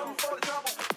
come for the trouble.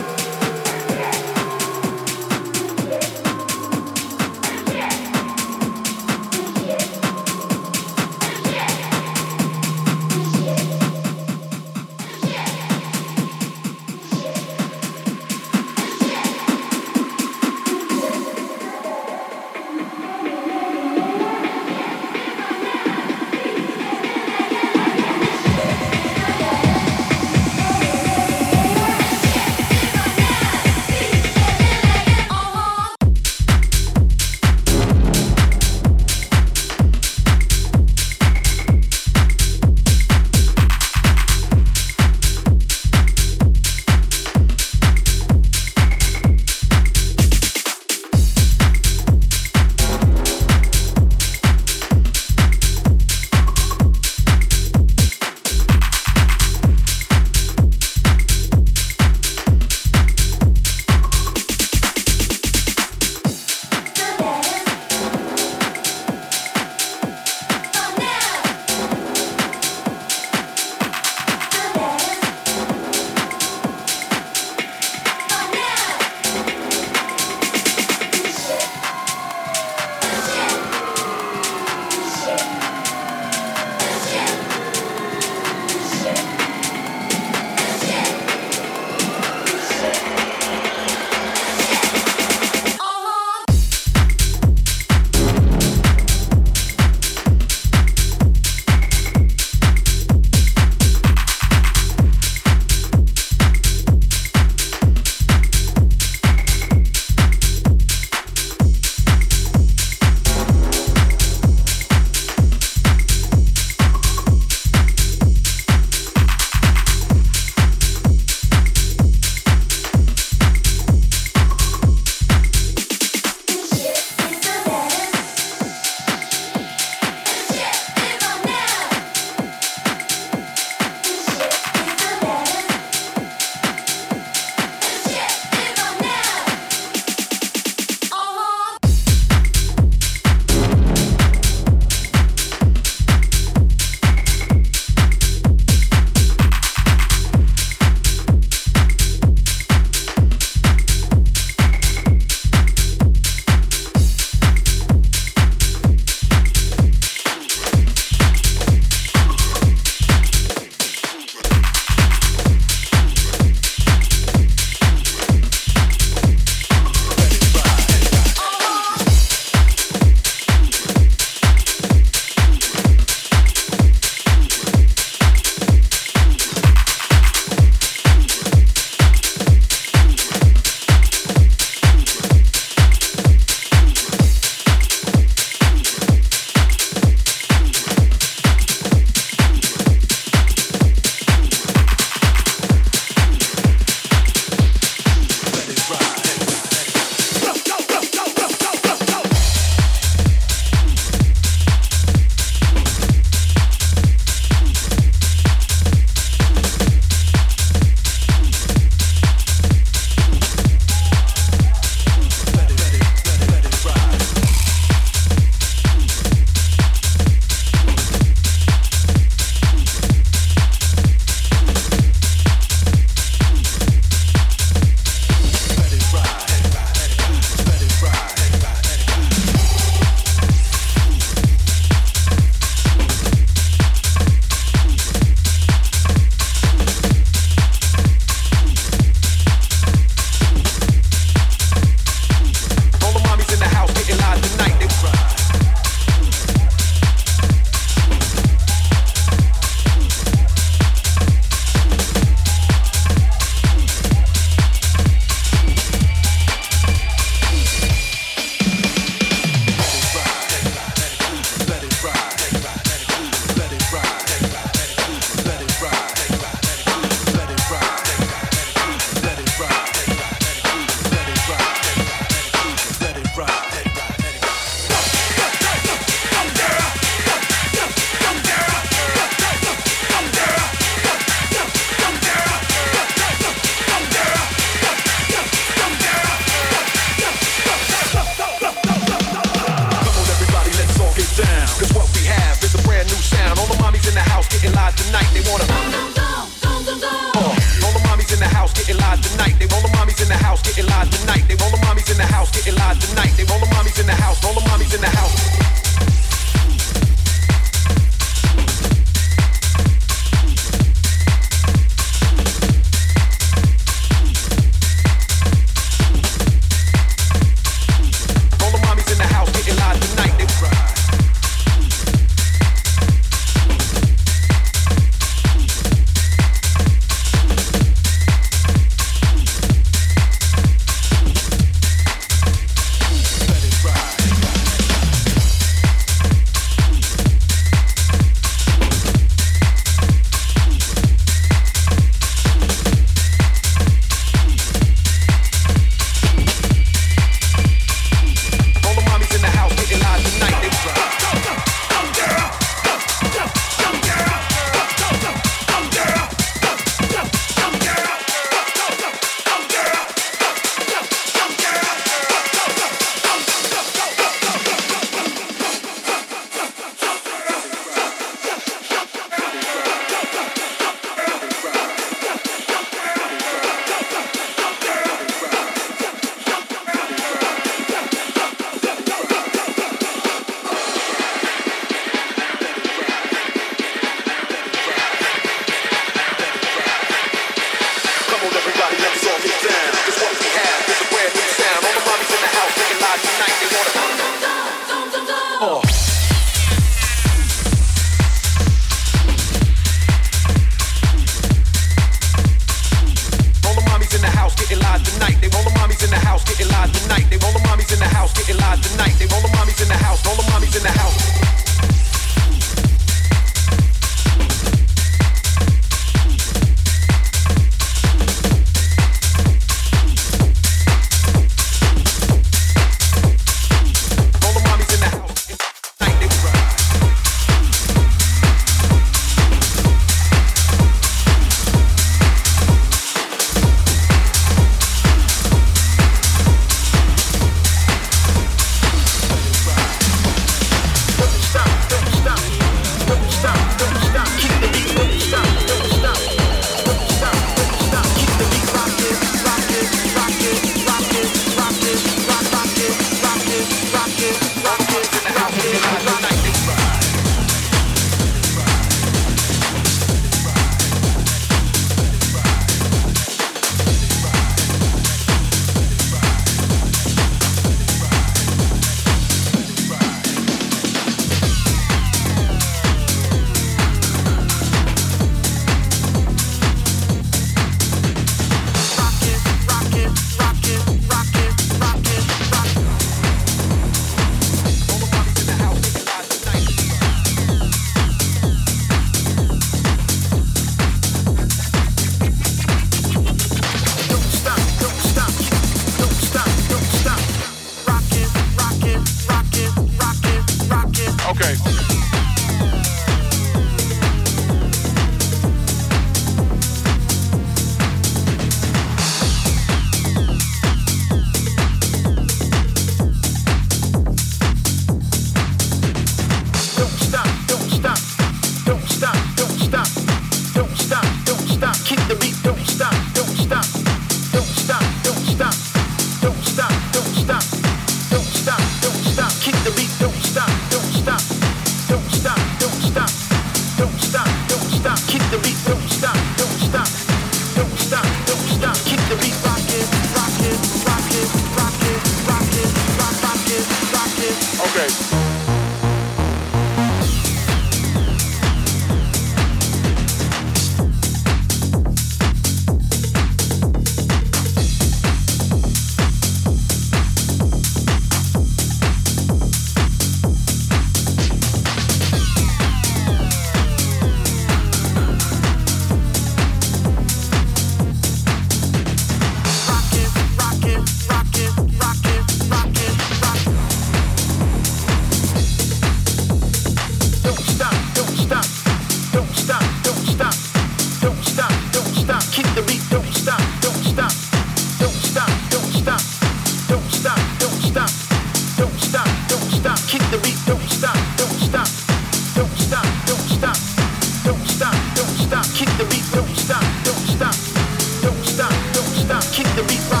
victory